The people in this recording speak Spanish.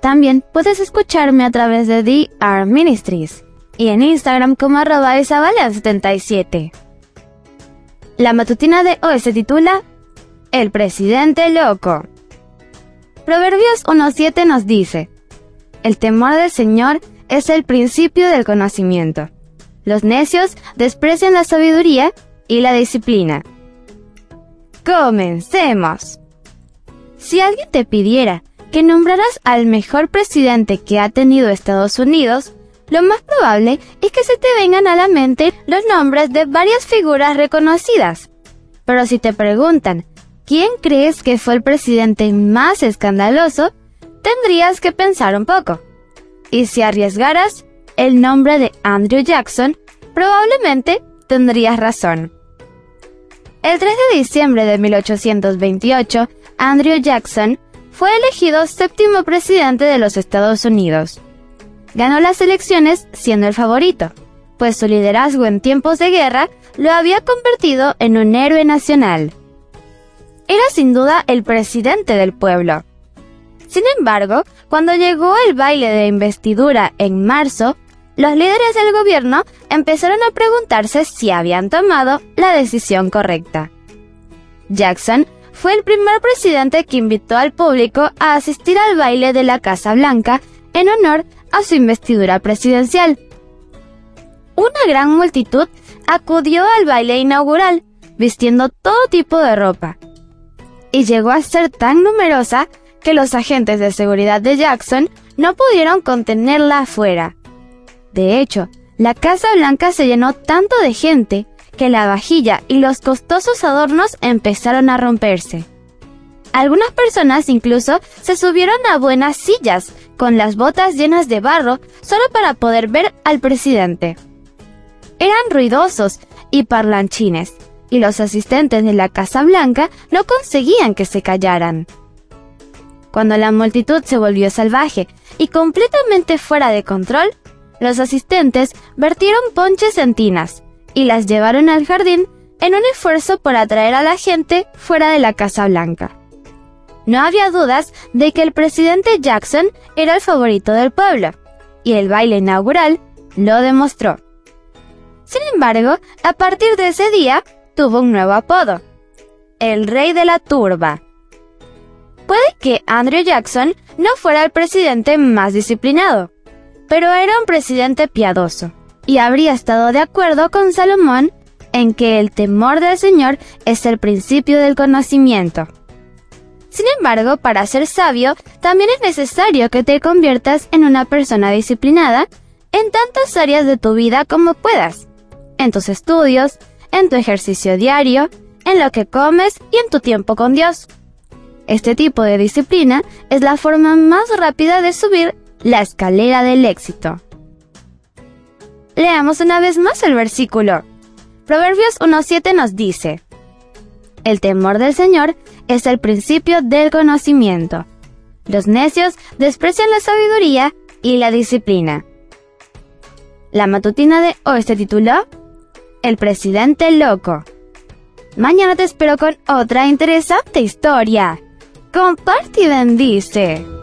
También puedes escucharme a través de DR Ministries y en Instagram como arroba isabela77. La matutina de hoy se titula El presidente loco. Proverbios 1.7 nos dice, El temor del Señor es el principio del conocimiento. Los necios desprecian la sabiduría y la disciplina. Comencemos. Si alguien te pidiera que nombrarás al mejor presidente que ha tenido Estados Unidos, lo más probable es que se te vengan a la mente los nombres de varias figuras reconocidas. Pero si te preguntan, ¿quién crees que fue el presidente más escandaloso? Tendrías que pensar un poco. Y si arriesgaras el nombre de Andrew Jackson, probablemente tendrías razón. El 3 de diciembre de 1828, Andrew Jackson fue elegido séptimo presidente de los Estados Unidos. Ganó las elecciones siendo el favorito, pues su liderazgo en tiempos de guerra lo había convertido en un héroe nacional. Era sin duda el presidente del pueblo. Sin embargo, cuando llegó el baile de investidura en marzo, los líderes del gobierno empezaron a preguntarse si habían tomado la decisión correcta. Jackson fue el primer presidente que invitó al público a asistir al baile de la Casa Blanca en honor a su investidura presidencial. Una gran multitud acudió al baile inaugural, vistiendo todo tipo de ropa. Y llegó a ser tan numerosa que los agentes de seguridad de Jackson no pudieron contenerla afuera. De hecho, la Casa Blanca se llenó tanto de gente que la vajilla y los costosos adornos empezaron a romperse. Algunas personas incluso se subieron a buenas sillas con las botas llenas de barro solo para poder ver al presidente. Eran ruidosos y parlanchines, y los asistentes de la Casa Blanca no conseguían que se callaran. Cuando la multitud se volvió salvaje y completamente fuera de control, los asistentes vertieron ponches en tinas y las llevaron al jardín en un esfuerzo por atraer a la gente fuera de la Casa Blanca. No había dudas de que el presidente Jackson era el favorito del pueblo, y el baile inaugural lo demostró. Sin embargo, a partir de ese día, tuvo un nuevo apodo, el rey de la turba. Puede que Andrew Jackson no fuera el presidente más disciplinado, pero era un presidente piadoso, y habría estado de acuerdo con Salomón en que el temor del Señor es el principio del conocimiento. Sin embargo, para ser sabio, también es necesario que te conviertas en una persona disciplinada en tantas áreas de tu vida como puedas, en tus estudios, en tu ejercicio diario, en lo que comes y en tu tiempo con Dios. Este tipo de disciplina es la forma más rápida de subir la escalera del éxito. Leamos una vez más el versículo. Proverbios 1.7 nos dice, El temor del Señor es el principio del conocimiento. Los necios desprecian la sabiduría y la disciplina. La matutina de hoy se tituló El presidente loco. Mañana te espero con otra interesante historia. Comparte y bendice.